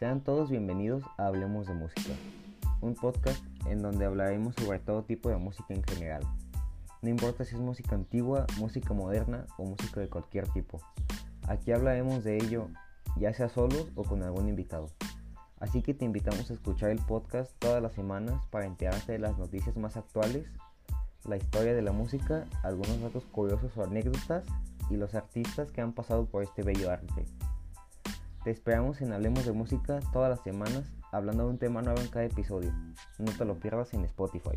Sean todos bienvenidos a Hablemos de Música, un podcast en donde hablaremos sobre todo tipo de música en general. No importa si es música antigua, música moderna o música de cualquier tipo. Aquí hablaremos de ello ya sea solos o con algún invitado. Así que te invitamos a escuchar el podcast todas las semanas para enterarte de las noticias más actuales, la historia de la música, algunos datos curiosos o anécdotas y los artistas que han pasado por este bello arte. Te esperamos en Hablemos de Música todas las semanas, hablando de un tema nuevo en cada episodio. No te lo pierdas en Spotify.